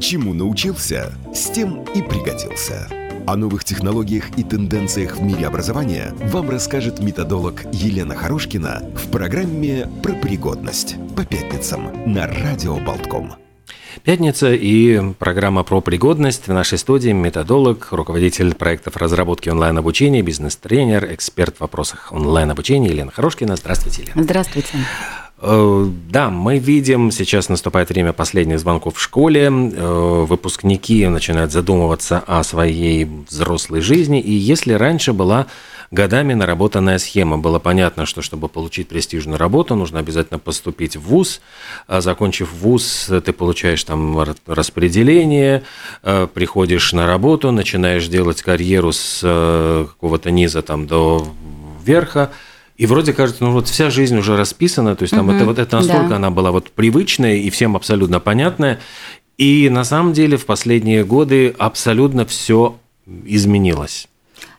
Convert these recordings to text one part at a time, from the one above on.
Чему научился, с тем и пригодился. О новых технологиях и тенденциях в мире образования вам расскажет методолог Елена Хорошкина в программе «Про пригодность» по пятницам на Радио Болтком. Пятница и программа про пригодность. В нашей студии методолог, руководитель проектов разработки онлайн-обучения, бизнес-тренер, эксперт в вопросах онлайн-обучения Елена Хорошкина. Здравствуйте, Елена. Здравствуйте. Э, да, мы видим, сейчас наступает время последних звонков в школе, э, выпускники начинают задумываться о своей взрослой жизни, и если раньше была годами наработанная схема, было понятно, что чтобы получить престижную работу, нужно обязательно поступить в ВУЗ, а закончив ВУЗ, ты получаешь там распределение, э, приходишь на работу, начинаешь делать карьеру с какого-то низа там до верха, и вроде кажется, ну вот вся жизнь уже расписана, то есть там угу, это вот это настолько да. она была вот привычная и всем абсолютно понятная. И на самом деле в последние годы абсолютно все изменилось.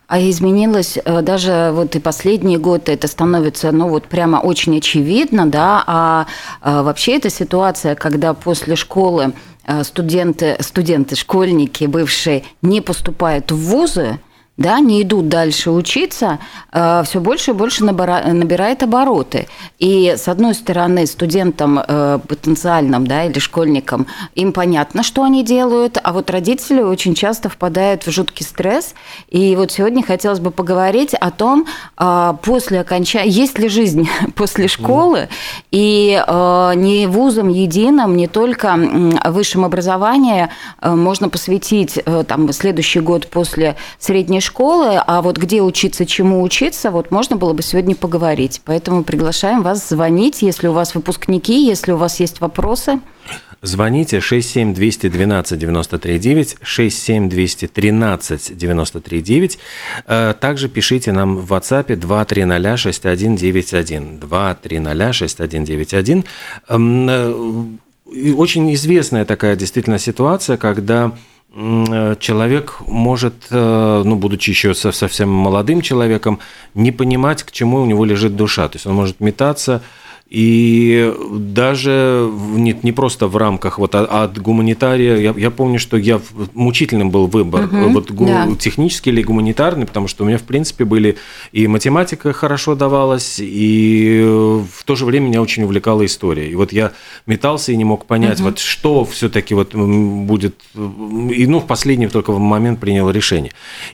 А изменилось э, даже вот и последние годы, это становится, ну вот прямо очень очевидно, да, а, а вообще эта ситуация, когда после школы э, студенты, студенты, школьники бывшие не поступают в вузы, да, не идут дальше учиться, э, все больше и больше набирает обороты. И, с одной стороны, студентам э, потенциальным да, или школьникам им понятно, что они делают, а вот родители очень часто впадают в жуткий стресс. И вот сегодня хотелось бы поговорить о том, э, после окончания, есть ли жизнь после школы, и не вузом единым, не только высшем образовании можно посвятить там, следующий год после средней школы, школы, а вот где учиться, чему учиться, вот можно было бы сегодня поговорить. Поэтому приглашаем вас звонить, если у вас выпускники, если у вас есть вопросы. Звоните 67212 939, 67213 939. Также пишите нам в WhatsApp 230 6191. 230 6191. Очень известная такая действительно ситуация, когда Э, человек может, э, ну, будучи еще совсем молодым человеком, не понимать, к чему у него лежит душа. То есть он может метаться и даже не, не просто в рамках вот от, от гуманитария, я, я помню, что я мучительным был выбор, угу, вот гу, да. технический или гуманитарный, потому что у меня в принципе были и математика хорошо давалась, и в то же время меня очень увлекала история. И вот я метался и не мог понять, угу. вот что все-таки вот будет, и ну в последний только момент принял решение.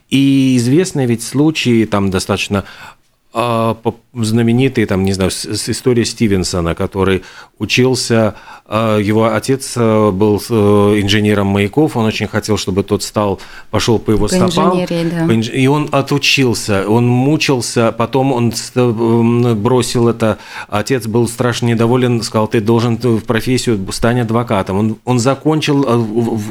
И известные ведь случаи там достаточно а, знаменитый, там, не знаю, история Стивенсона, который учился, а, его отец а, был э, инженером маяков, он очень хотел, чтобы тот стал, пошел по его по стопам. Да. И он отучился, он мучился, потом он бросил это, отец был страшно недоволен, сказал, ты должен в профессию стать адвокатом. Он, он закончил,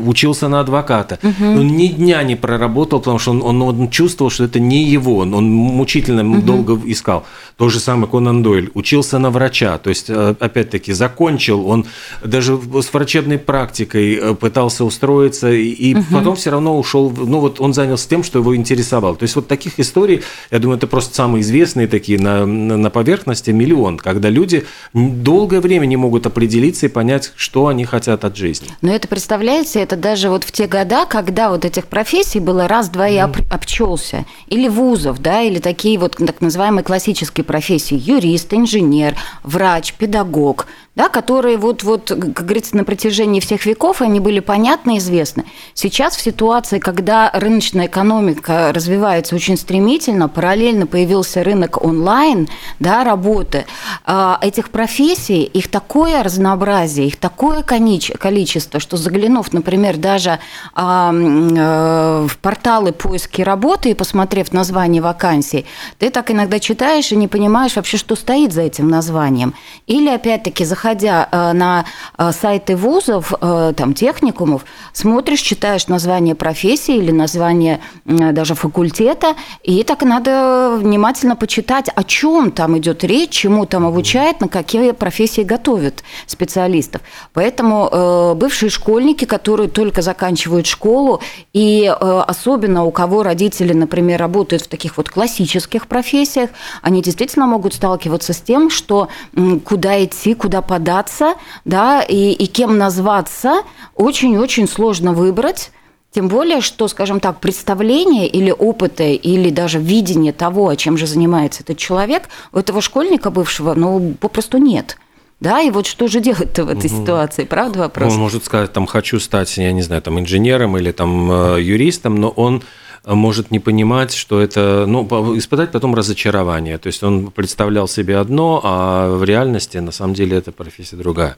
учился на адвоката. Угу. Он ни дня не проработал, потому что он, он, он чувствовал, что это не его, он, он мучительно угу. долго искал. То же самое Конан Дойль. Учился на врача, то есть, э, опять-таки, закончил. Он даже с врачебной практикой э, пытался устроиться, и угу. потом все равно ушел. Ну, вот он занялся тем, что его интересовало. То есть, вот таких историй, я думаю, это просто самые известные такие на, на поверхности миллион, когда люди долгое время не могут определиться и понять, что они хотят от жизни. Но это, представляете, это даже вот в те года, когда вот этих профессий было раз-два и об, обчелся. Или вузов, да, или такие вот так называемые называемые классические профессии – юрист, инженер, врач, педагог – да, которые вот, вот, как говорится, на протяжении всех веков они были понятны известны. Сейчас в ситуации, когда рыночная экономика развивается очень стремительно, параллельно появился рынок онлайн, да, работы, а, этих профессий, их такое разнообразие, их такое количество, что заглянув, например, даже а, э, в порталы поиски работы и посмотрев название вакансий, ты так иногда читаешь и не понимаешь вообще, что стоит за этим названием. Или, опять-таки, заходя э, на э, сайты вузов, э, там, техникумов, смотришь, читаешь название профессии или название даже факультета, и так надо внимательно почитать, о чем там идет речь, чему там обучают, на какие профессии готовят специалистов. Поэтому бывшие школьники, которые только заканчивают школу, и особенно у кого родители, например, работают в таких вот классических профессиях, они действительно могут сталкиваться с тем, что куда идти, куда податься, да, и, и кем назваться, очень-очень сложно выбрать. Тем более, что, скажем так, представление или опыты, или даже видение того, чем же занимается этот человек, у этого школьника бывшего, ну, попросту нет. Да, и вот что же делать-то в этой угу. ситуации, правда вопрос? Он может сказать, там, хочу стать, я не знаю, там, инженером или там э, юристом, но он может не понимать, что это, ну, испытать потом разочарование. То есть он представлял себе одно, а в реальности на самом деле эта профессия другая.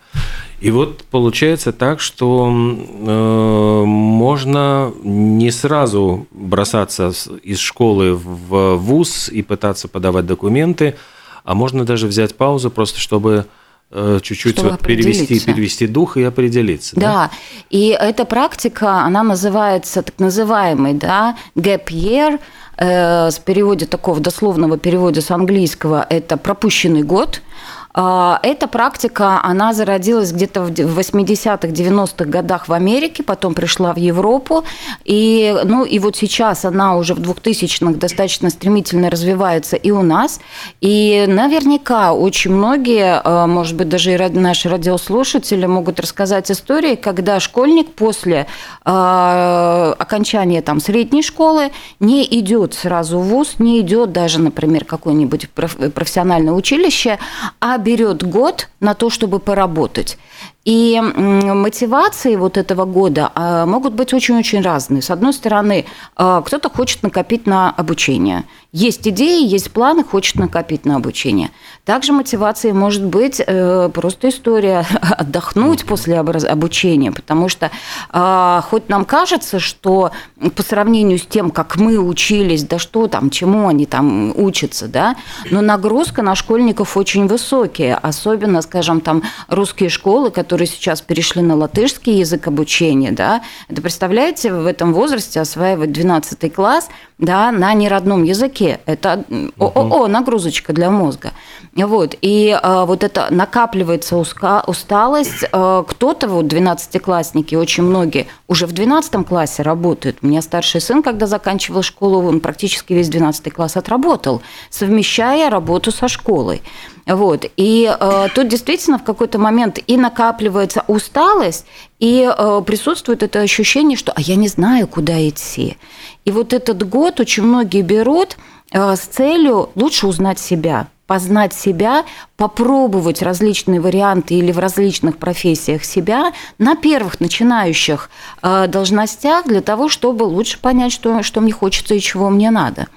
И вот получается так, что э, можно не сразу бросаться из школы в вуз и пытаться подавать документы, а можно даже взять паузу просто, чтобы чуть-чуть вот перевести, перевести дух и определиться. Да? да, и эта практика, она называется так называемый да, gap year, э, с переводе такого дословного перевода с английского, это пропущенный год – эта практика, она зародилась где-то в 80-х, 90-х годах в Америке, потом пришла в Европу, и, ну, и вот сейчас она уже в 2000-х достаточно стремительно развивается и у нас, и наверняка очень многие, а, может быть, даже и наши радиослушатели могут рассказать истории, когда школьник после а, окончания там, средней школы не идет сразу в ВУЗ, не идет даже, например, какое-нибудь профессиональное училище, а берет год на то, чтобы поработать. И мотивации вот этого года а, могут быть очень-очень разные. С одной стороны, а, кто-то хочет накопить на обучение. Есть идеи, есть планы, хочет накопить на обучение. Также мотивацией может быть э, просто история отдохнуть после обучения, потому что а, хоть нам кажется, что по сравнению с тем, как мы учились, да что там, чему они там учатся, да, но нагрузка на школьников очень высокая, особенно, скажем, там русские школы, которые которые сейчас перешли на латышский язык обучения, да, это представляете, в этом возрасте осваивать 12 класс, да, на неродном языке. Это о-о-о, нагрузочка для мозга. Вот. И э, вот это накапливается уска, усталость. Э, кто-то, вот 12-классники, очень многие уже в 12 классе работают. У меня старший сын, когда заканчивал школу, он практически весь 12 класс отработал, совмещая работу со школой. Вот. И э, тут действительно в какой-то момент и накапливается усталость, и э, присутствует это ощущение, что «а я не знаю, куда идти». И вот этот год очень многие берут э, с целью лучше узнать себя, познать себя, попробовать различные варианты или в различных профессиях себя на первых начинающих э, должностях для того, чтобы лучше понять, что, что мне хочется и чего мне надо.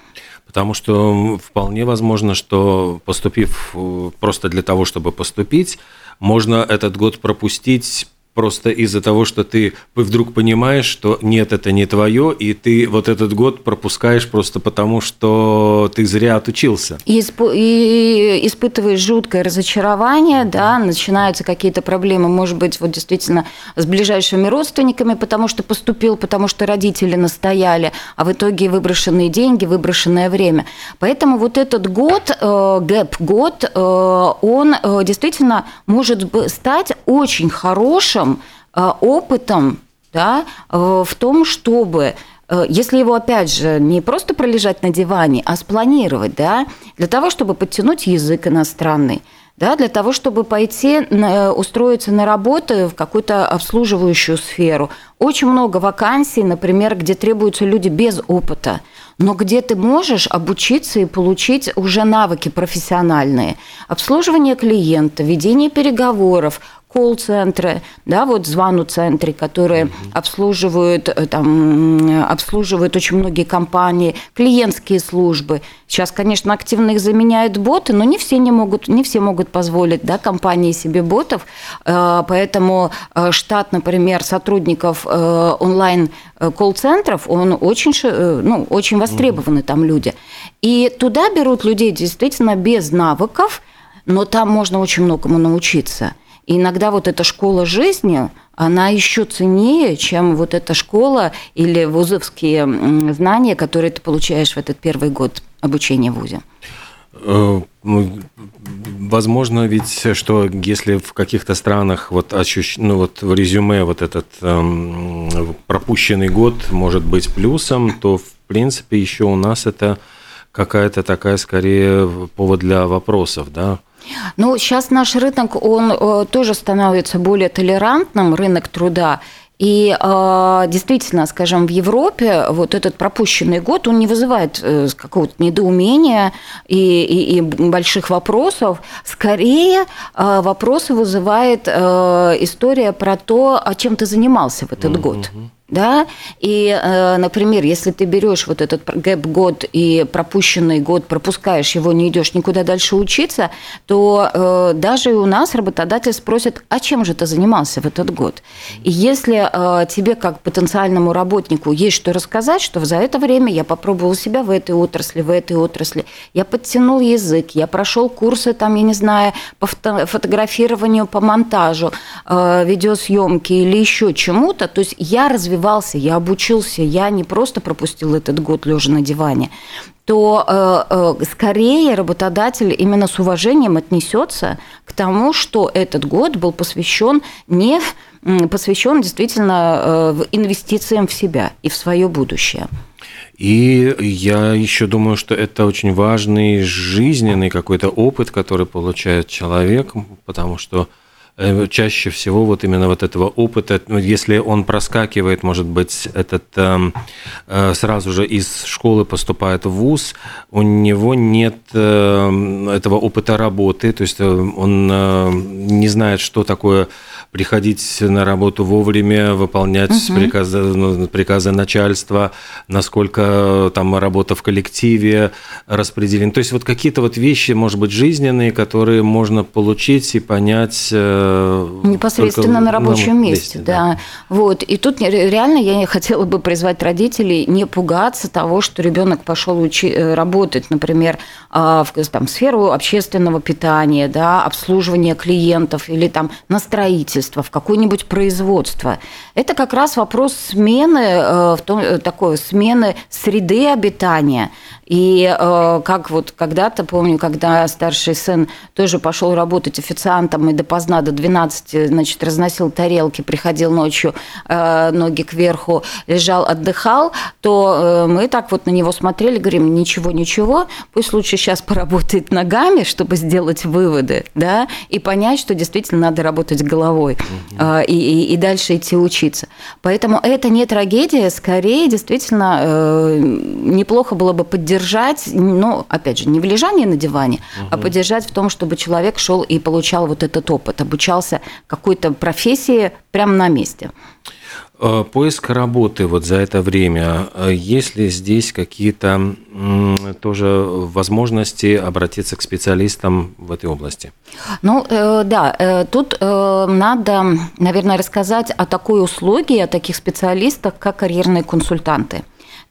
Потому что вполне возможно, что поступив э, просто для того, чтобы поступить, можно этот год пропустить просто из-за того, что ты вдруг понимаешь, что нет, это не твое, и ты вот этот год пропускаешь просто потому, что ты зря отучился. И, исп- и испытываешь жуткое разочарование, да, начинаются какие-то проблемы, может быть, вот действительно с ближайшими родственниками, потому что поступил, потому что родители настояли, а в итоге выброшенные деньги, выброшенное время. Поэтому вот этот год, э, гэп-год, э, он э, действительно может стать очень хорошим хорошим э, опытом да, в том, чтобы э, если его, опять же, не просто пролежать на диване, а спланировать, да, для того, чтобы подтянуть язык иностранный, да, для того, чтобы пойти э, устроиться на работу в какую-то обслуживающую сферу. Очень много вакансий, например, где требуются люди без опыта, но где ты можешь обучиться и получить уже навыки профессиональные. Обслуживание клиента, ведение переговоров, колл-центры, да, вот звону-центры, которые mm обслуживают, э, там, обслуживают очень многие компании, клиентские службы. Сейчас, конечно, активно их заменяют боты, но не все не могут, не все могут позволить, да, компании себе ботов, э, поэтому э, штат, например, сотрудников онлайн колл-центров, он очень, ну, очень востребованы там люди. И туда берут людей действительно без навыков, но там можно очень многому научиться. И иногда вот эта школа жизни, она еще ценнее, чем вот эта школа или вузовские знания, которые ты получаешь в этот первый год обучения в ВУЗе. Э, ну, возможно, ведь, что если в каких-то странах вот, ощущ... ну, вот в резюме вот этот эм, пропущенный год может быть плюсом, то в принципе еще у нас это какая-то такая скорее повод для вопросов, да? Ну, сейчас наш рынок, он э, тоже становится более толерантным, рынок труда. И э, действительно, скажем, в Европе вот этот пропущенный год, он не вызывает э, какого-то недоумения и, и, и больших вопросов. Скорее, э, вопросы вызывает э, история про то, а чем ты занимался в этот mm-hmm. год да, и, э, например, если ты берешь вот этот гэп-год и пропущенный год, пропускаешь его, не идешь никуда дальше учиться, то э, даже у нас работодатель спросит, а чем же ты занимался в этот год? И если э, тебе как потенциальному работнику есть что рассказать, что за это время я попробовал себя в этой отрасли, в этой отрасли, я подтянул язык, я прошел курсы, там, я не знаю, по фотографированию, по монтажу, видеосъемки или еще чему-то, то есть я развиваюсь развивался, я обучился, я не просто пропустил этот год лежа на диване, то э, э, скорее работодатель именно с уважением отнесется к тому, что этот год был посвящен не посвящен действительно э, инвестициям в себя и в свое будущее. И я еще думаю, что это очень важный жизненный какой-то опыт, который получает человек, потому что чаще всего вот именно вот этого опыта, ну, если он проскакивает, может быть, этот эм, э, сразу же из школы поступает в ВУЗ, у него нет эм, этого опыта работы, то есть э, он не знает, что такое приходить на работу вовремя, выполнять угу. приказы, ну, приказы начальства, насколько там работа в коллективе распределена. То есть вот какие-то вот вещи, может быть, жизненные, которые можно получить и понять э, непосредственно на рабочем месте, месте да. да. Вот и тут реально я хотела бы призвать родителей не пугаться того, что ребенок пошел учи, э, работать, например, а, в там, сферу общественного питания, да, обслуживания клиентов или там на строительство, в какое-нибудь производство. Это как раз вопрос смены, э, в том, э, такой смены среды обитания. И э, как вот когда-то, помню, когда старший сын тоже пошел работать официантом и допоздна, до 12, значит, разносил тарелки, приходил ночью, ноги кверху, лежал, отдыхал, то мы так вот на него смотрели, говорим, ничего, ничего, пусть лучше сейчас поработает ногами, чтобы сделать выводы, да, и понять, что действительно надо работать головой угу. и, и, и дальше идти учиться. Поэтому это не трагедия, скорее действительно э, неплохо было бы поддержать, ну, опять же, не в лежании на диване, угу. а поддержать в том, чтобы человек шел и получал вот этот опыт, обучался какой-то профессии прямо на месте. Э, поиск работы вот за это время, э, есть ли здесь какие-то тоже возможности обратиться к специалистам в этой области? Ну, э, да, тут надо, наверное, рассказать о такой услуге, о таких специалистах, как карьерные консультанты.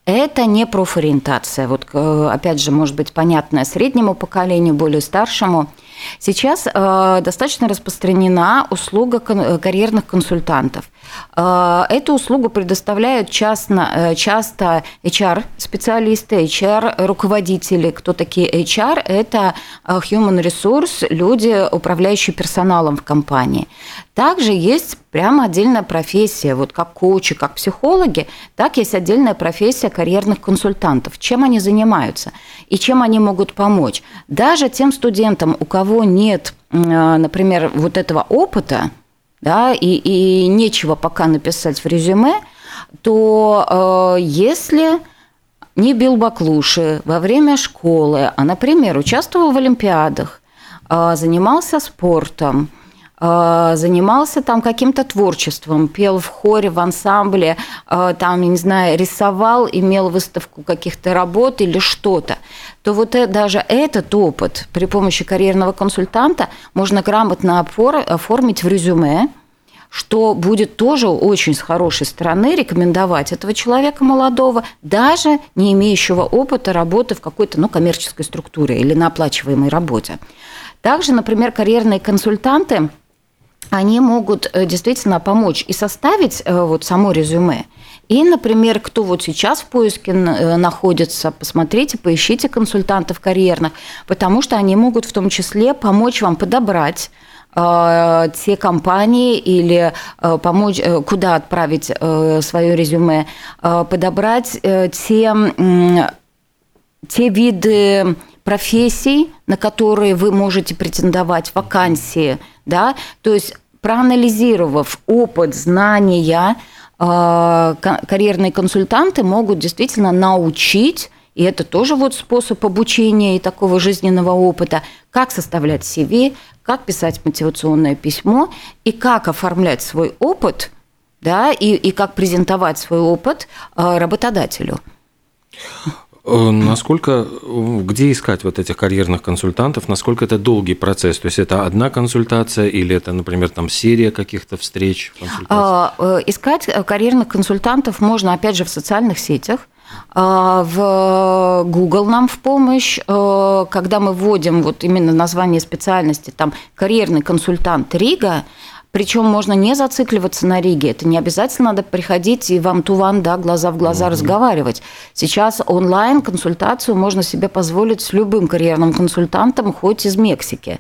Это не профориентация, вот опять же, может быть, понятная среднему поколению, более старшему – Сейчас э, достаточно распространена услуга э, карьерных консультантов. Э, эту услугу предоставляют частно, часто HR-специалисты, HR-руководители. Кто такие HR? Это human resource, люди, управляющие персоналом в компании. Также есть прямо отдельная профессия, вот как коучи, как психологи, так есть отдельная профессия карьерных консультантов. Чем они занимаются и чем они могут помочь? Даже тем студентам, у кого нет, а, например, вот этого опыта, да, и, и нечего пока написать в резюме, то э, если не бил баклуши во время школы, а, например, участвовал в олимпиадах, э, занимался спортом, Э, занимался там каким-то творчеством, пел в хоре, в ансамбле, э, там, я не знаю, рисовал, имел выставку каких-то работ или что-то, то вот даже этот опыт при помощи карьерного консультанта можно грамотно оформить в резюме, что будет тоже очень с хорошей стороны рекомендовать этого человека молодого, даже не имеющего опыта работы в какой-то ну, коммерческой структуре или на оплачиваемой работе. Также, например, карьерные консультанты – они могут э, действительно помочь и составить э, вот само резюме. И, например, кто вот сейчас в поиске э, находится, посмотрите, поищите консультантов карьерных, потому что они могут в том числе помочь вам подобрать те компании или помочь, куда отправить свое резюме, подобрать те, те виды профессий, на которые вы можете претендовать, вакансии, да, то есть проанализировав опыт, знания, э, карьерные консультанты могут действительно научить и это тоже вот способ обучения и такого жизненного опыта, как составлять CV, как писать мотивационное письмо и как оформлять свой опыт, да, и, и как презентовать свой опыт э, работодателю. Э, насколько, где искать вот этих карьерных консультантов, насколько это долгий процесс? То есть это одна консультация или это, например, там серия каких-то встреч? А, э, искать карьерных консультантов можно, опять же, в социальных сетях. А, в Google нам в помощь, э, когда мы вводим вот именно название специальности, там карьерный консультант Рига, причем можно не зацикливаться на Риге. Это не обязательно надо приходить и вам туван, да, глаза в глаза mm-hmm. разговаривать. Сейчас онлайн консультацию можно себе позволить с любым карьерным консультантом, хоть из Мексики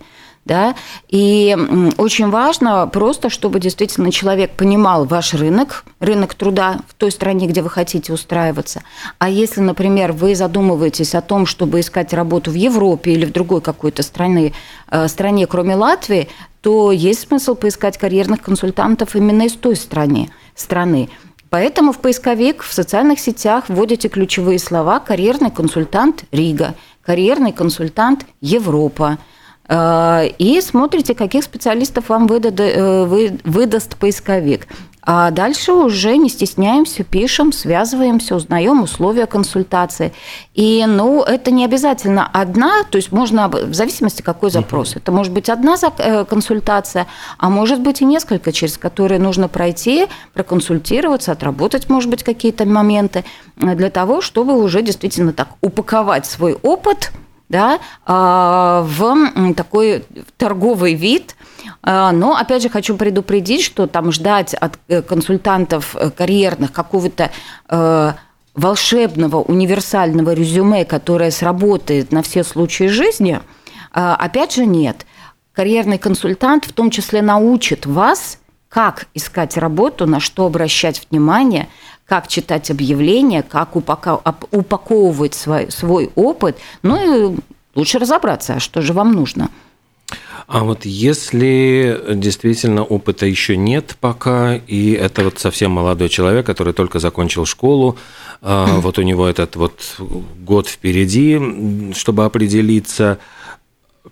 да, и очень важно просто, чтобы действительно человек понимал ваш рынок, рынок труда в той стране, где вы хотите устраиваться. А если, например, вы задумываетесь о том, чтобы искать работу в Европе или в другой какой-то стране, э, стране, кроме Латвии, то есть смысл поискать карьерных консультантов именно из той страны. страны. Поэтому в поисковик в социальных сетях вводите ключевые слова «карьерный консультант Рига», «карьерный консультант Европа», и смотрите, каких специалистов вам выдаст, э, выдаст поисковик. А дальше уже не стесняемся, пишем, связываемся, узнаем условия консультации. И, ну, это не обязательно одна, то есть можно, в зависимости какой запрос. Это может быть одна э, консультация, а может быть и несколько, через которые нужно пройти, проконсультироваться, отработать, может быть, какие-то моменты для того, чтобы уже действительно так упаковать свой опыт – да, а, в такой торговый вид. А, но, опять же, хочу предупредить, что там ждать от э, консультантов э, карьерных какого-то э, волшебного универсального резюме, которое сработает на все случаи жизни, а, опять же, нет. Карьерный консультант в том числе научит вас, как искать работу, на что обращать внимание – как читать объявления, как упаковывать свой, свой опыт. Ну и лучше разобраться, а что же вам нужно. А вот если действительно опыта еще нет пока, и это вот совсем молодой человек, который только закончил школу, mm. вот у него этот вот год впереди, чтобы определиться,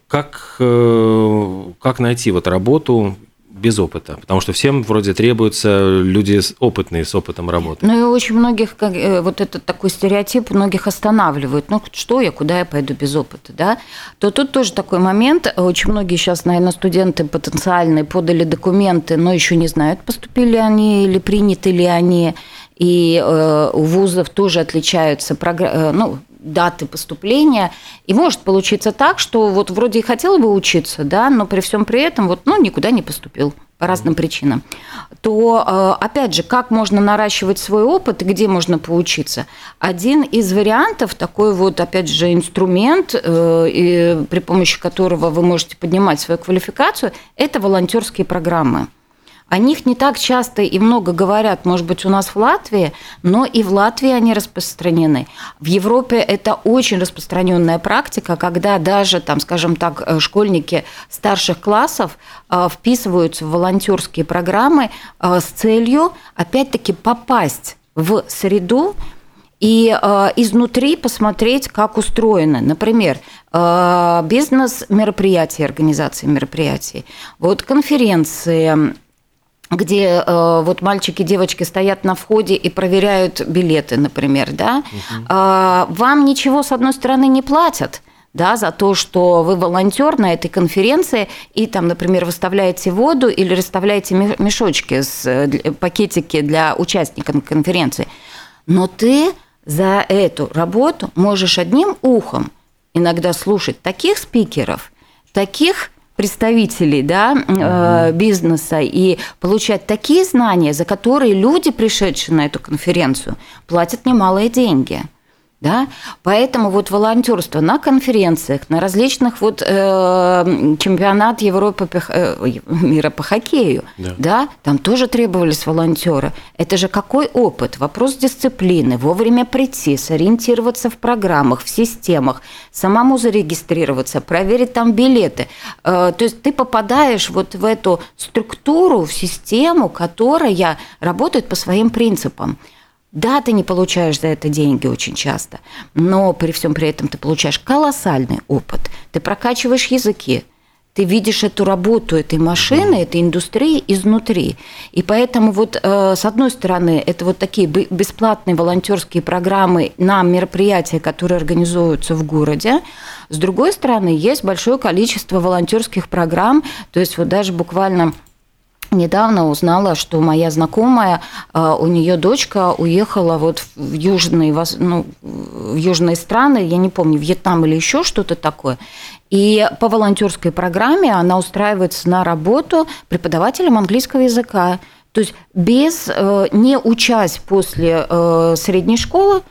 как, э, как найти вот работу, без опыта? Потому что всем вроде требуются люди опытные, с опытом работы. Ну и очень многих, э, вот этот такой стереотип многих останавливает. Ну что я, куда я пойду без опыта, да? То тут тоже такой момент. Очень многие сейчас, наверное, студенты потенциальные подали документы, но еще не знают, поступили они или приняты ли они. И э, у вузов тоже отличаются э, ну, даты поступления. И может получиться так, что вот вроде и хотел бы учиться, да, но при всем при этом вот, ну, никуда не поступил по разным причинам, то, э, опять же, как можно наращивать свой опыт и где можно поучиться? Один из вариантов, такой вот, опять же, инструмент, э, при помощи которого вы можете поднимать свою квалификацию, это волонтерские программы. О них не так часто и много говорят, может быть, у нас в Латвии, но и в Латвии они распространены. В Европе это очень распространенная практика, когда даже, там, скажем так, э, школьники старших классов э, вписываются в волонтерские программы э, с целью, опять-таки, попасть в среду, и э, изнутри посмотреть, как устроено. Например, э, бизнес мероприятий, организации мероприятий, вот конференции, где э, вот мальчики и девочки стоят на входе и проверяют билеты, например, да, угу. э, вам ничего с одной стороны не платят, да, за то, что вы волонтер на этой конференции и там, например, выставляете воду или расставляете мешочки с э, пакетики для участников конференции, но ты за эту работу можешь одним ухом иногда слушать таких спикеров, таких представителей да, э, бизнеса и получать такие знания, за которые люди, пришедшие на эту конференцию, платят немалые деньги. Да? Поэтому вот волонтерство на конференциях, на различных вот э, чемпионат Европы э, мира по хоккею, да. да, там тоже требовались волонтеры. Это же какой опыт? Вопрос дисциплины, вовремя прийти, сориентироваться в программах, в системах, самому зарегистрироваться, проверить там билеты. Э, то есть ты попадаешь вот в эту структуру, в систему, которая работает по своим принципам. Да, ты не получаешь за это деньги очень часто, но при всем при этом ты получаешь колоссальный опыт. Ты прокачиваешь языки, ты видишь эту работу этой машины, этой индустрии изнутри. И поэтому вот э, с одной стороны это вот такие бесплатные волонтерские программы на мероприятия, которые организуются в городе. С другой стороны есть большое количество волонтерских программ, то есть вот даже буквально недавно узнала, что моя знакомая, а, у нее дочка уехала вот в южные, ну, в южные страны, я не помню, Вьетнам или еще что-то такое. И по волонтерской программе она устраивается на работу преподавателем английского языка. То есть без, э, не учась после э, средней школы,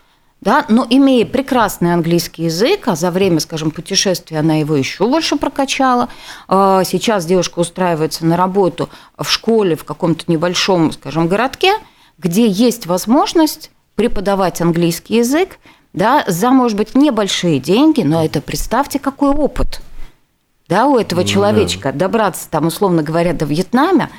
да, но имея прекрасный английский язык, а за время, скажем, путешествия она его еще больше прокачала. А, сейчас девушка устраивается на работу в школе в каком-то небольшом, скажем, городке, где есть возможность преподавать английский язык, да, за, может быть, небольшие деньги, но это представьте, какой опыт да, у этого ну, человечка добраться, там, условно говоря, до Вьетнама,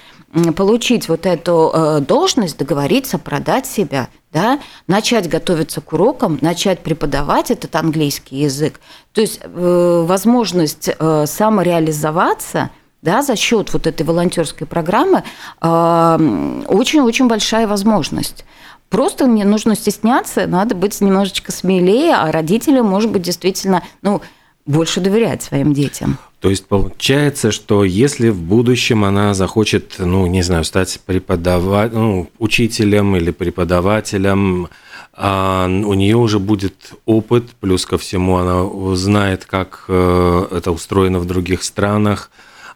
получить вот эту э, должность, договориться, продать себя, да, начать готовиться к урокам, начать преподавать этот английский язык. То есть э, возможность э, самореализоваться да, за счет вот этой волонтерской программы очень-очень большая возможность. Просто не нужно стесняться, надо быть немножечко смелее, а родители, может быть, действительно, ну, больше доверять своим детям. То есть получается, что если в будущем она захочет, ну, не знаю, стать преподавателем, ну, учителем или преподавателем, а у нее уже будет опыт, плюс ко всему она узнает, как э, это устроено в других странах,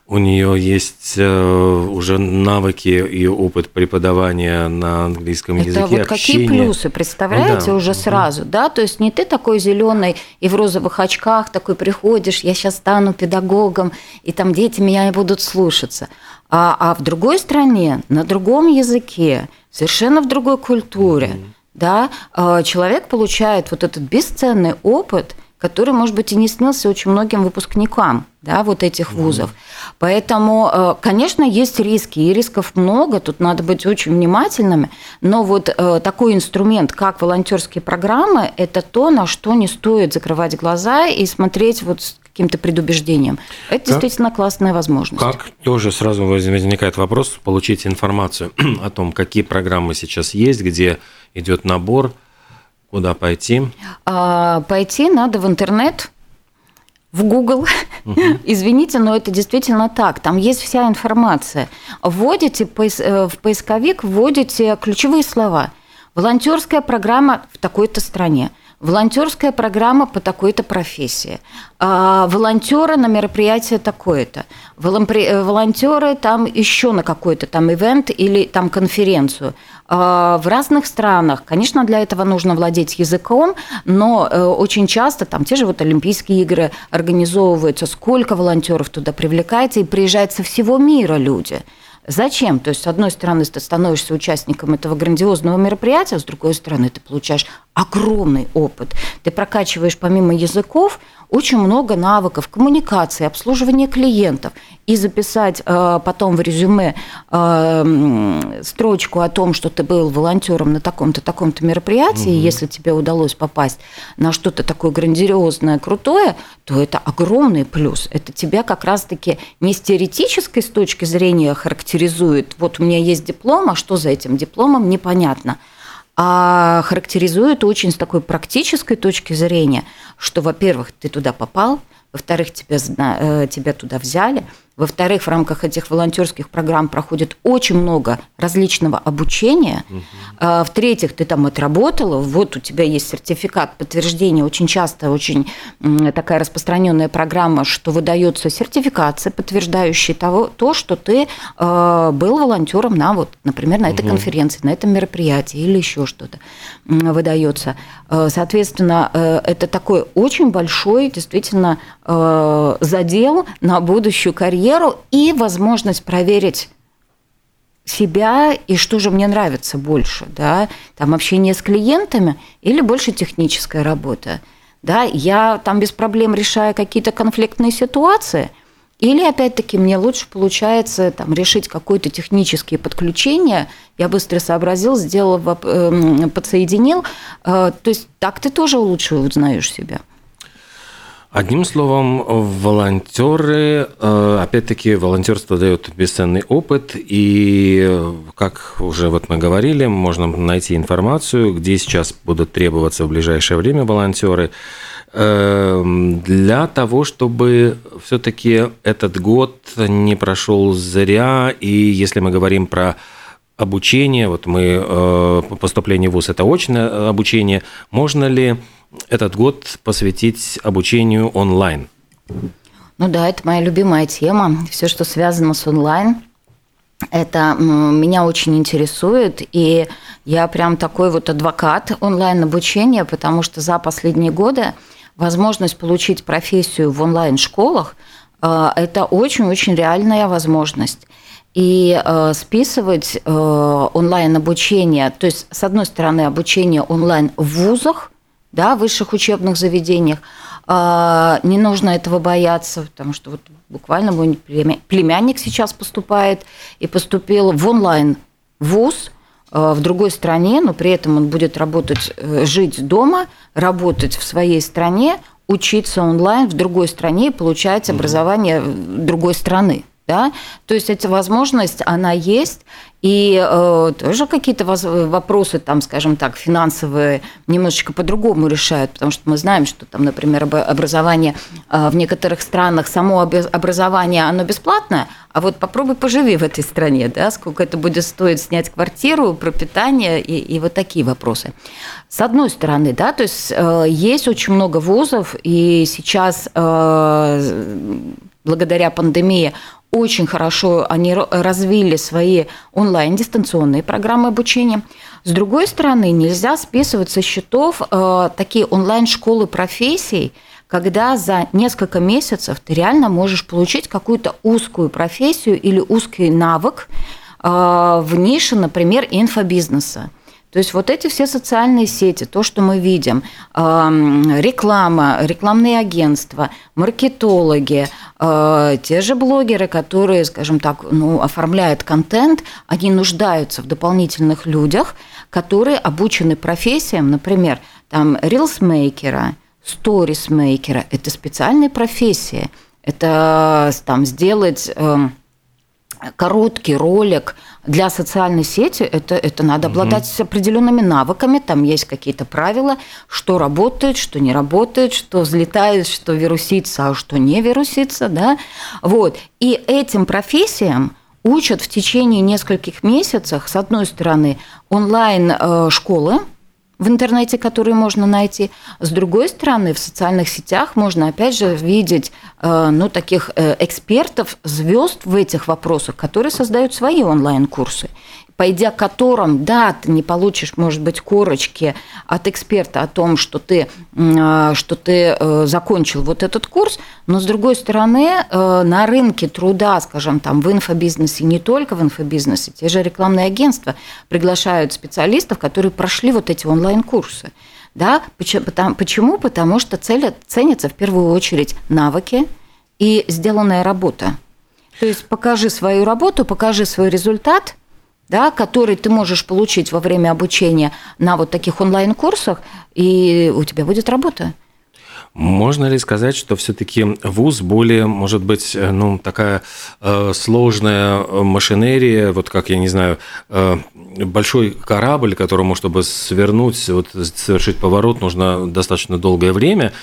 у нее есть э, уже навыки и опыт преподавания на английском Это языке. Вот какие плюсы, представляете, да. уже сразу, да? То есть не ты такой зеленый и в розовых очках такой приходишь, я сейчас стану педагогом, и там дети меня будут слушаться. А, а в другой стране, на другом языке, совершенно в другой культуре, mm-hmm. да, э, человек получает вот этот бесценный опыт – который, может быть, и не снился очень многим выпускникам да, вот этих вузов. Mm-hmm. Поэтому, э, конечно, есть риски, и рисков много, тут надо быть очень внимательными, но вот э, такой инструмент, как волонтерские программы, это то, на что не стоит закрывать глаза и смотреть вот с каким-то предубеждением. Это как, действительно классная возможность. Как тоже сразу возникает вопрос, получить информацию о том, какие программы сейчас есть, где идет набор, Куда пойти? А, пойти надо в интернет, в Google. Угу. Извините, но это действительно так. Там есть вся информация. Вводите э, в поисковик, вводите ключевые слова. Волонтерская программа в такой-то стране волонтерская программа по такой-то профессии, а волонтеры на мероприятие такое-то, э, волонтеры там еще на какой-то там ивент или там конференцию. А в разных странах, конечно, для этого нужно владеть языком, но э, очень часто там те же вот Олимпийские игры организовываются, сколько волонтеров туда привлекается и приезжает со всего мира люди. Зачем? То есть, с одной стороны, ты становишься участником этого грандиозного мероприятия, а с другой стороны, ты получаешь огромный опыт. Ты прокачиваешь помимо языков очень много навыков коммуникации, обслуживания клиентов. И записать э, потом в резюме э, строчку о том, что ты был волонтером на таком-то, таком-то мероприятии, угу. если тебе удалось попасть на что-то такое грандиозное, крутое, то это огромный плюс. Это тебя как раз-таки не с теоретической с точки зрения характеризует. Вот у меня есть диплом, а что за этим дипломом, непонятно а характеризует очень с такой практической точки зрения, что, во-первых, ты туда попал, во-вторых, тебя, э, тебя туда взяли, Во-вторых, в рамках этих волонтерских программ проходит очень много различного обучения. Угу. В-третьих, ты там отработала, вот у тебя есть сертификат подтверждения. Очень часто очень такая распространенная программа, что выдается сертификация, подтверждающая того, то, что ты э, был волонтером на вот, например, на этой угу. конференции, на этом мероприятии или еще что-то выдается. Э, соответственно, э, это такой очень большой, действительно, э, задел на будущую карьеру и возможность проверить себя и что же мне нравится больше, да, там общение с клиентами или больше техническая работа, да, я там без проблем решаю какие-то конфликтные ситуации – или, опять-таки, мне лучше получается там, решить какое-то технические подключения. Я быстро сообразил, сделал, эм, подсоединил. Э, то есть так ты тоже лучше узнаешь себя. Одним словом, волонтеры, э, опять-таки, волонтерство дает бесценный опыт, и, как уже вот мы говорили, можно найти информацию, где сейчас будут требоваться в ближайшее время волонтеры. Эм, для того, чтобы все-таки этот год не прошел зря, и если мы говорим про обучение, вот мы э, поступление в ВУЗ – это очное обучение, можно ли этот год посвятить обучению онлайн? Ну да, это моя любимая тема. Все, что связано с онлайн, это меня очень интересует, и я прям такой вот адвокат онлайн-обучения, потому что за последние годы возможность получить профессию в онлайн-школах э, – это очень-очень реальная возможность. И э, списывать э, онлайн-обучение, то есть, с одной стороны, обучение онлайн в вузах, да, высших учебных заведениях, не нужно этого бояться, потому что вот буквально мой племянник сейчас поступает и поступил в онлайн вуз – Э, в другой стране, но при этом он будет работать, э, жить дома, работать в своей стране, учиться онлайн в другой стране и получать образование другой страны. Да? То есть эта возможность, она есть, и э, тоже какие-то вопросы, там, скажем так, финансовые немножечко по-другому решают, потому что мы знаем, что там, например, образование э, в некоторых странах, само образование, оно бесплатное, а вот попробуй поживи в этой стране, да, сколько это будет стоить снять квартиру, пропитание и, и вот такие вопросы. С одной стороны, да, то есть э, есть очень много вузов, и сейчас э, благодаря пандемии очень хорошо они развили свои онлайн-дистанционные программы обучения. С другой стороны, нельзя списывать со счетов э, такие онлайн-школы профессий, когда за несколько месяцев ты реально можешь получить какую-то узкую профессию или узкий навык э, в нише, например, инфобизнеса. То есть вот эти все социальные сети, то, что мы видим, реклама, рекламные агентства, маркетологи, э, те же блогеры, которые, скажем так, ну, оформляют контент, они нуждаются в дополнительных людях, которые обучены профессиям, например, там, рилсмейкера, сторисмейкера. Это специальные профессии. Это там сделать эм, короткий ролик для социальной сети, это, это надо обладать угу. определенными навыками, там есть какие-то правила, что работает, что не работает, что взлетает, что вирусится, а что не вирусится, да, вот. И этим профессиям учат в течение нескольких месяцев, с одной стороны, онлайн-школы, э, в интернете, которые можно найти. С другой стороны, в социальных сетях можно, опять же, видеть э, ну, таких э, экспертов, звезд в этих вопросах, которые создают свои онлайн-курсы пойдя которым, да, ты не получишь, может быть, корочки от эксперта о том, что ты, а, что ты э, закончил вот этот курс, но, с другой стороны, э, на рынке труда, скажем, там, в инфобизнесе, не только в инфобизнесе, те же рекламные агентства приглашают специалистов, которые прошли вот эти онлайн-курсы. Да? Почему? Потому что цель, ценятся в первую очередь навыки и сделанная работа. То есть покажи свою работу, покажи свой результат – да, который ты можешь получить во время обучения на вот таких онлайн-курсах, и у тебя будет работа. Можно ли сказать, что все-таки ВУЗ более, может быть, э, ну, такая э, сложная машинерия, вот как, я не знаю, э, большой корабль, которому, чтобы свернуть, вот, совершить поворот, нужно достаточно долгое время,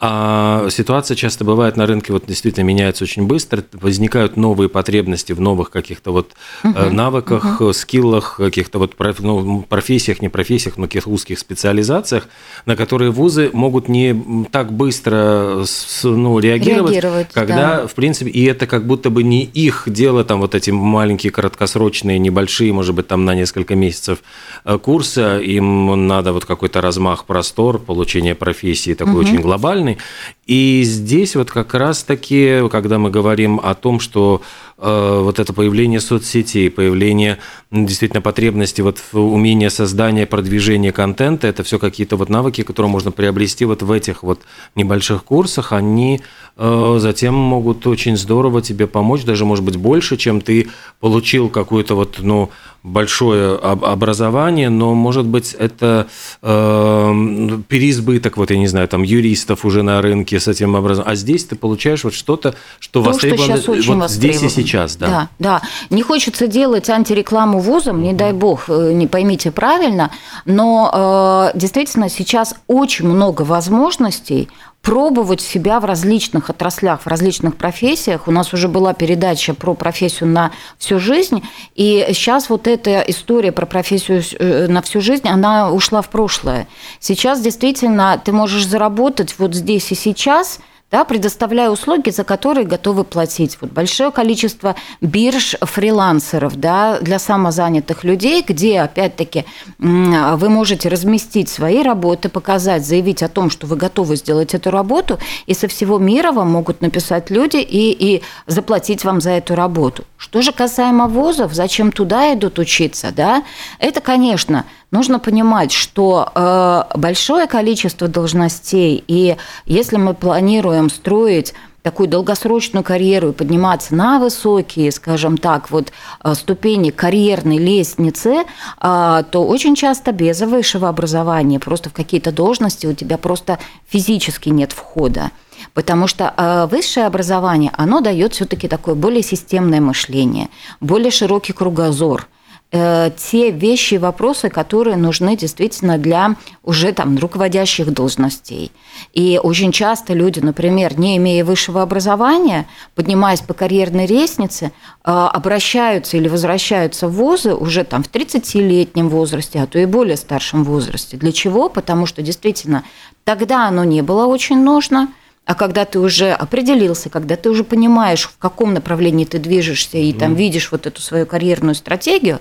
А ситуация часто бывает на рынке, вот действительно меняется очень быстро, возникают новые потребности в новых каких-то вот uh навыках, uh скиллах, каких-то вот ну, профессиях, не профессиях, но каких-то узких специализациях, на которые вузы могут не так быстро ну, реагировать, реагировать когда, да. в принципе, и это как будто бы не их дело, там вот эти маленькие, краткосрочные, небольшие, может быть, там на несколько месяцев э, курса, им надо вот какой-то размах, простор, получение профессии такой uh очень глобальный. И здесь вот как раз-таки, когда мы говорим о том, что вот это появление соцсетей, появление действительно потребности вот в умении создания, продвижения контента, это все какие-то вот навыки, которые можно приобрести вот в этих вот небольших курсах, они э, затем могут очень здорово тебе помочь, даже может быть больше, чем ты получил какую-то вот, ну, большое образование, но, может быть, это э, переизбыток, вот, я не знаю, там, юристов уже на рынке с этим образованием. А здесь ты получаешь вот что-то, что То, востребовано что вот здесь и сейчас, да. Да, да. Не хочется делать антирекламу вузам, не дай бог, э, не поймите правильно, но э, действительно сейчас очень много возможностей пробовать себя в различных отраслях, в различных профессиях. У нас уже была передача про профессию на всю жизнь, и сейчас вот эта история про профессию э, на всю жизнь, она ушла в прошлое. Сейчас действительно ты можешь заработать вот здесь и сейчас – да, предоставляя услуги, за которые готовы платить. Вот большое количество бирж фрилансеров да, для самозанятых людей, где, опять-таки, вы можете разместить свои работы, показать, заявить о том, что вы готовы сделать эту работу, и со всего мира вам могут написать люди и, и заплатить вам за эту работу. Что же касаемо вузов, зачем туда идут учиться, да, это, конечно, нужно понимать, что э, большое количество должностей, и если мы планируем строить такую долгосрочную карьеру и подниматься на высокие, скажем так, вот э, ступени карьерной лестницы, э, то очень часто без высшего образования, просто в какие-то должности у тебя просто физически нет входа. Потому что высшее образование, оно дает все-таки такое более системное мышление, более широкий кругозор – те вещи и вопросы, которые нужны действительно для уже там руководящих должностей. И очень часто люди, например, не имея высшего образования, поднимаясь по карьерной лестнице, э, обращаются или возвращаются в вузы уже там в 30-летнем возрасте, а то и более старшем возрасте. Для чего? Потому что действительно тогда оно не было очень нужно – а когда ты уже определился, когда ты уже понимаешь, в каком направлении ты движешься, и там видишь вот эту свою карьерную стратегию,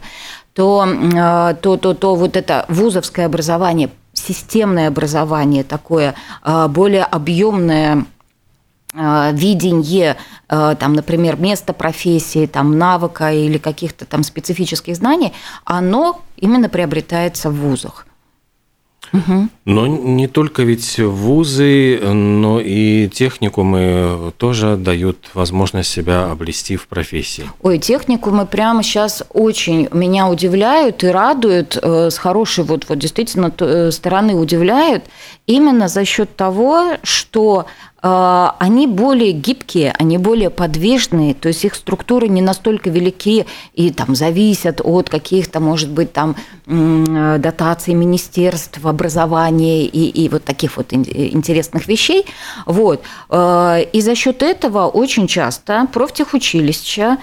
то, а, то, то, то вот это вузовское образование, системное образование такое, а, более объемное а, видение, там, например, места профессии, там, навыка или каких-то там специфических знаний, оно именно приобретается в вузах. Но не только ведь вузы, но и техникумы тоже дают возможность себя облести в профессии. Ой, техникумы прямо сейчас очень меня удивляют и радуют, э, с хорошей вот, вот действительно э, стороны удивляют, именно за счет того, что они более гибкие, они более подвижные, то есть их структуры не настолько велики и там зависят от каких-то, может быть, там дотаций министерств, образования и, и вот таких вот интересных вещей. Вот. А, и за счет этого очень часто профтехучилища,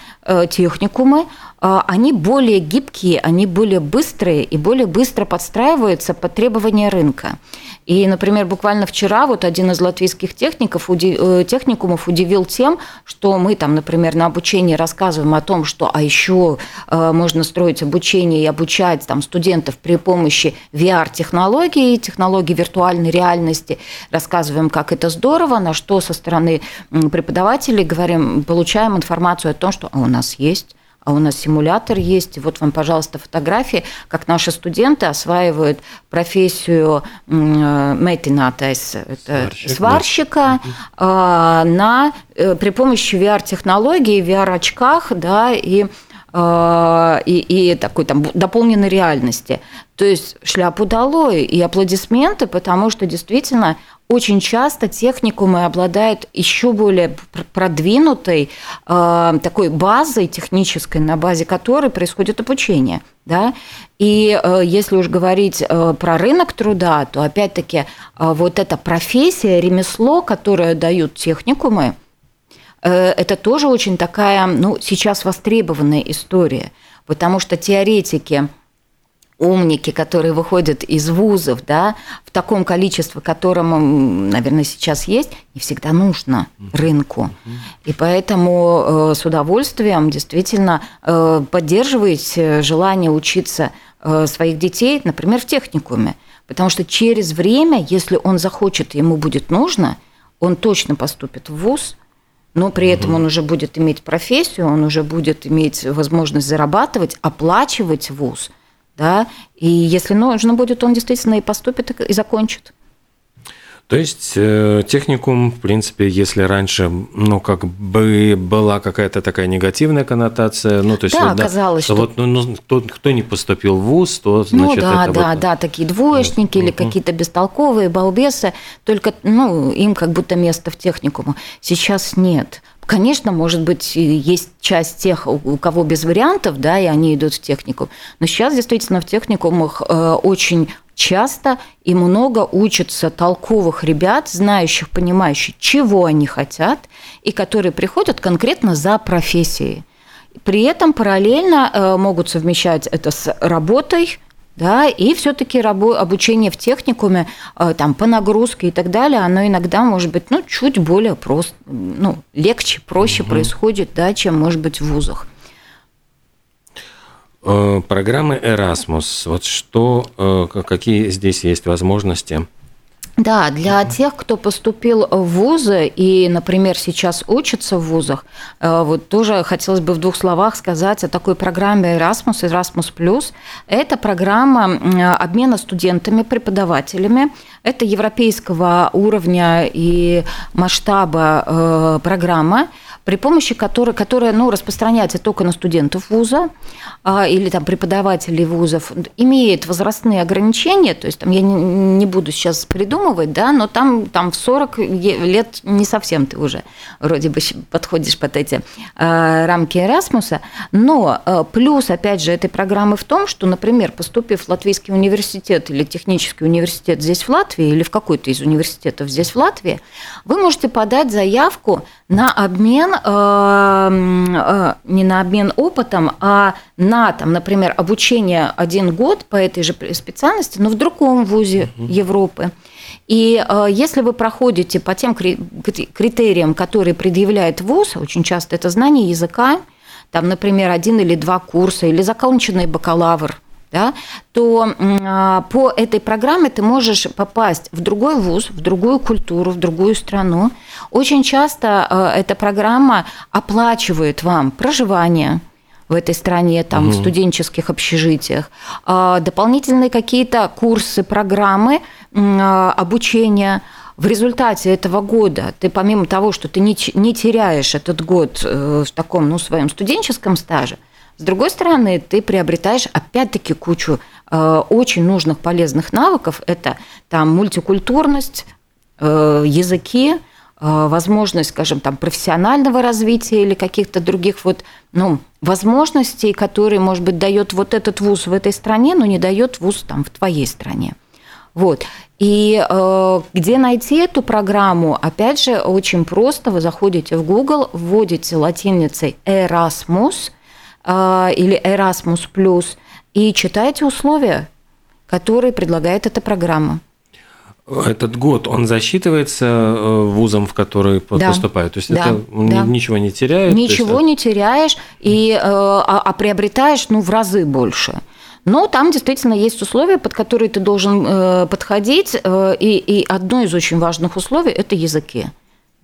техникумы, а, они более гибкие, они более быстрые и более быстро подстраиваются под требования рынка. И, например, буквально вчера вот один из латвийских техников, э, техникумов удивил тем, что мы там, например, на обучении рассказываем о том, что а еще э, можно строить обучение и обучать там студентов при помощи VR-технологий, технологий виртуальной реальности, рассказываем, как это здорово, на что со стороны преподавателей говорим, получаем информацию о том, что у нас есть а у нас симулятор есть. Вот вам, пожалуйста, фотографии, как наши студенты осваивают профессию мейтинатайс, это Сварщик, сварщика, да. на, э, при помощи VR-технологий, VR-очках, да, и э, и, и такой там дополненной реальности. То есть шляпу долой и аплодисменты, потому что действительно очень часто техникумы обладают еще более продвинутой э, такой базой технической, на базе которой происходит обучение. Да? И э, если уж говорить э, про рынок труда, то опять-таки э, вот эта профессия, ремесло, которое дают техникумы, это тоже очень такая, ну, сейчас востребованная история, потому что теоретики – умники, которые выходят из вузов, да, в таком количестве, которому, наверное, сейчас есть, не всегда нужно рынку. И поэтому э, с удовольствием действительно э, поддерживать желание учиться э, своих детей, например, в техникуме. Потому что через время, если он захочет, ему будет нужно, он точно поступит в вуз, но при этом он уже будет иметь профессию, он уже будет иметь возможность зарабатывать, оплачивать вуз – да, и если нужно будет, он действительно и поступит, и закончит. То есть э, техникум, в принципе, если раньше, ну, как бы была какая-то такая негативная коннотация, ну, то есть, да, вот, да, оказалось, что... вот, ну, ну, кто, кто не поступил в ВУЗ, то, ну значит, ну, да, это да, вот... да, такие двоечники или какие-то бестолковые балбесы, только, ну, им как будто место в техникуме. Сейчас нет. Конечно, может быть, есть часть тех, у кого без вариантов, да, и они идут в технику. Но сейчас действительно в техникумах э, очень часто и много учатся толковых ребят, знающих, понимающих, чего они хотят, и которые приходят конкретно за профессией. При этом параллельно э, могут совмещать это с работой, да, и все-таки обучение в техникуме, э, там, по нагрузке и так далее, оно иногда может быть, ну, чуть более просто, ну, легче, проще угу. происходит, да, чем, может быть, в вузах. Э, программы Erasmus, вот что, э, какие здесь есть возможности? Да, для тех, кто поступил в вузы и, например, сейчас учится в вузах, э, вот тоже хотелось бы в двух словах сказать о такой программе Erasmus, Erasmus+. Это программа обмена студентами, преподавателями. Это европейского уровня и масштаба э, программа при помощи которой, которая ну, распространяется только на студентов вуза а, или там, преподавателей вузов, имеет возрастные ограничения, то есть там, я не, не буду сейчас придумывать, да, но там, там в 40 лет не совсем ты уже вроде бы подходишь под эти а, рамки Эрасмуса, но а, плюс, опять же, этой программы в том, что, например, поступив в Латвийский университет или технический университет здесь в Латвии или в какой-то из университетов здесь в Латвии, вы можете подать заявку на обмен, э, э, не на обмен опытом, а на, там, например, обучение один год по этой же специальности, но в другом вузе угу. Европы. И э, если вы проходите по тем критериям, которые предъявляет ВУЗ, очень часто это знание языка, там, например, один или два курса, или законченный бакалавр, да, то а, по этой программе ты можешь попасть в другой вуз, в другую культуру, в другую страну. Очень часто а, эта программа оплачивает вам проживание, в этой стране, там, угу. в студенческих общежитиях, а, дополнительные какие-то курсы, программы обучения. В результате этого года ты, помимо того, что ты не теряешь этот год э, в таком, ну, своем студенческом стаже, с другой стороны, ты приобретаешь опять-таки кучу э, очень нужных полезных навыков. Это там мультикультурность, э, языки, возможность, скажем, там профессионального развития или каких-то других вот ну, возможностей, которые, может быть, дает вот этот вуз в этой стране, но не дает вуз там в твоей стране. Вот. И э, где найти эту программу? Опять же, очень просто. Вы заходите в Google, вводите латиницей Erasmus – а, или Erasmus+, и читайте условия, которые предлагает эта программа. Этот год, он засчитывается э, вузом, в который да. поступает? То есть да. это да. ничего не теряет? Ничего есть... не теряешь, и, э, а, а приобретаешь ну, в разы больше. Но там действительно есть условия, под которые ты должен э, подходить, и, и одно из очень важных условий – это языки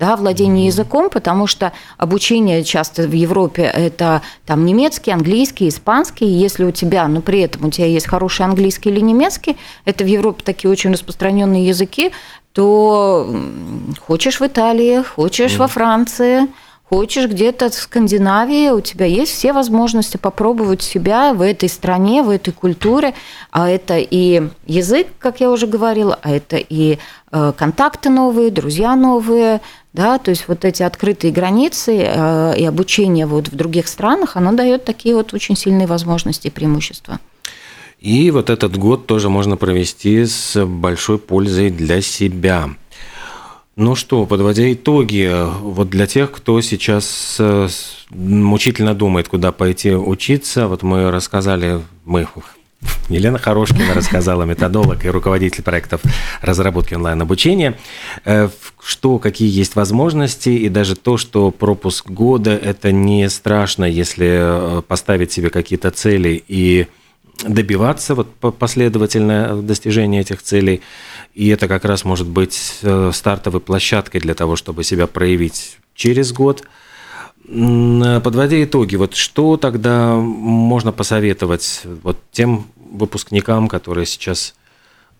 да, владение языком, потому что обучение часто в Европе это там немецкий, английский, испанский. Если у тебя, но при этом у тебя есть хороший английский или немецкий, это в Европе такие очень распространенные языки, то хочешь в Италии, хочешь mm. во Франции, Хочешь где-то в Скандинавии, у тебя есть все возможности попробовать себя в этой стране, в этой культуре. А это и язык, как я уже говорила, а это и э, контакты новые, друзья новые, да, то есть вот эти открытые границы э, и обучение вот в других странах, оно дает такие вот очень сильные возможности и преимущества. И вот этот год тоже можно провести с большой пользой для себя. Ну что, подводя итоги, вот для тех, кто сейчас э, мучительно думает, куда пойти учиться, вот мы рассказали, мы Елена Хорошкина рассказала, методолог и руководитель проектов разработки онлайн-обучения, э, что какие есть возможности, и даже то, что пропуск года – это не страшно, если э, поставить себе какие-то цели и добиваться вот последовательное достижение этих целей. И это как раз может быть э, стартовой площадкой для того, чтобы себя проявить через год. Подводя итоги, вот что тогда можно посоветовать вот тем выпускникам, которые сейчас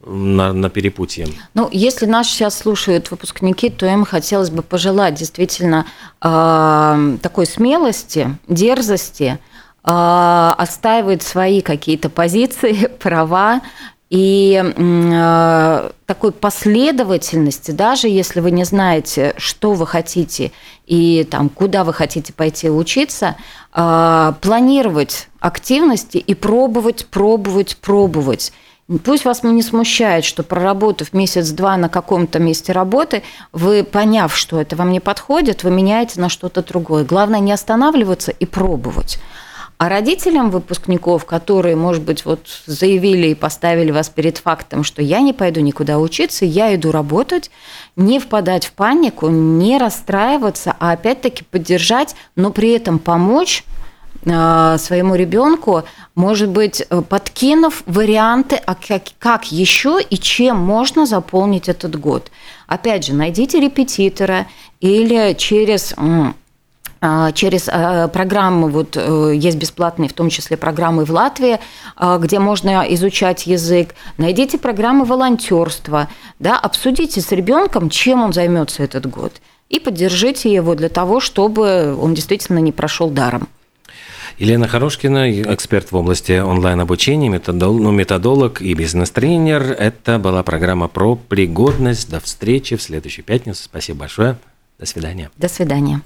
на, на перепутье? Ну, если нас сейчас слушают выпускники, то им хотелось бы пожелать действительно э, такой смелости, дерзости, э, отстаивать свои какие-то позиции, права и э, такой последовательности, даже если вы не знаете, что вы хотите и там, куда вы хотите пойти учиться, э, планировать активности и пробовать, пробовать, пробовать. Пусть вас не смущает, что проработав месяц-два на каком-то месте работы, вы, поняв, что это вам не подходит, вы меняете на что-то другое. Главное не останавливаться и пробовать. А родителям выпускников, которые, может быть, вот заявили и поставили вас перед фактом, что я не пойду никуда учиться, я иду работать, не впадать в панику, не расстраиваться, а опять-таки поддержать, но при этом помочь а, своему ребенку, может быть, подкинув варианты, а как, как еще и чем можно заполнить этот год. Опять же, найдите репетитора или через через а, программы, вот э, есть бесплатные, в том числе программы в Латвии, а, где можно изучать язык. Найдите программы волонтерства, да, обсудите с ребенком, чем он займется этот год, и поддержите его для того, чтобы он действительно не прошел даром. Елена Хорошкина, эксперт в области онлайн-обучения, методолог, ну, методолог и бизнес-тренер. Это была программа про пригодность. До встречи в следующую пятницу. Спасибо большое. До свидания. До свидания.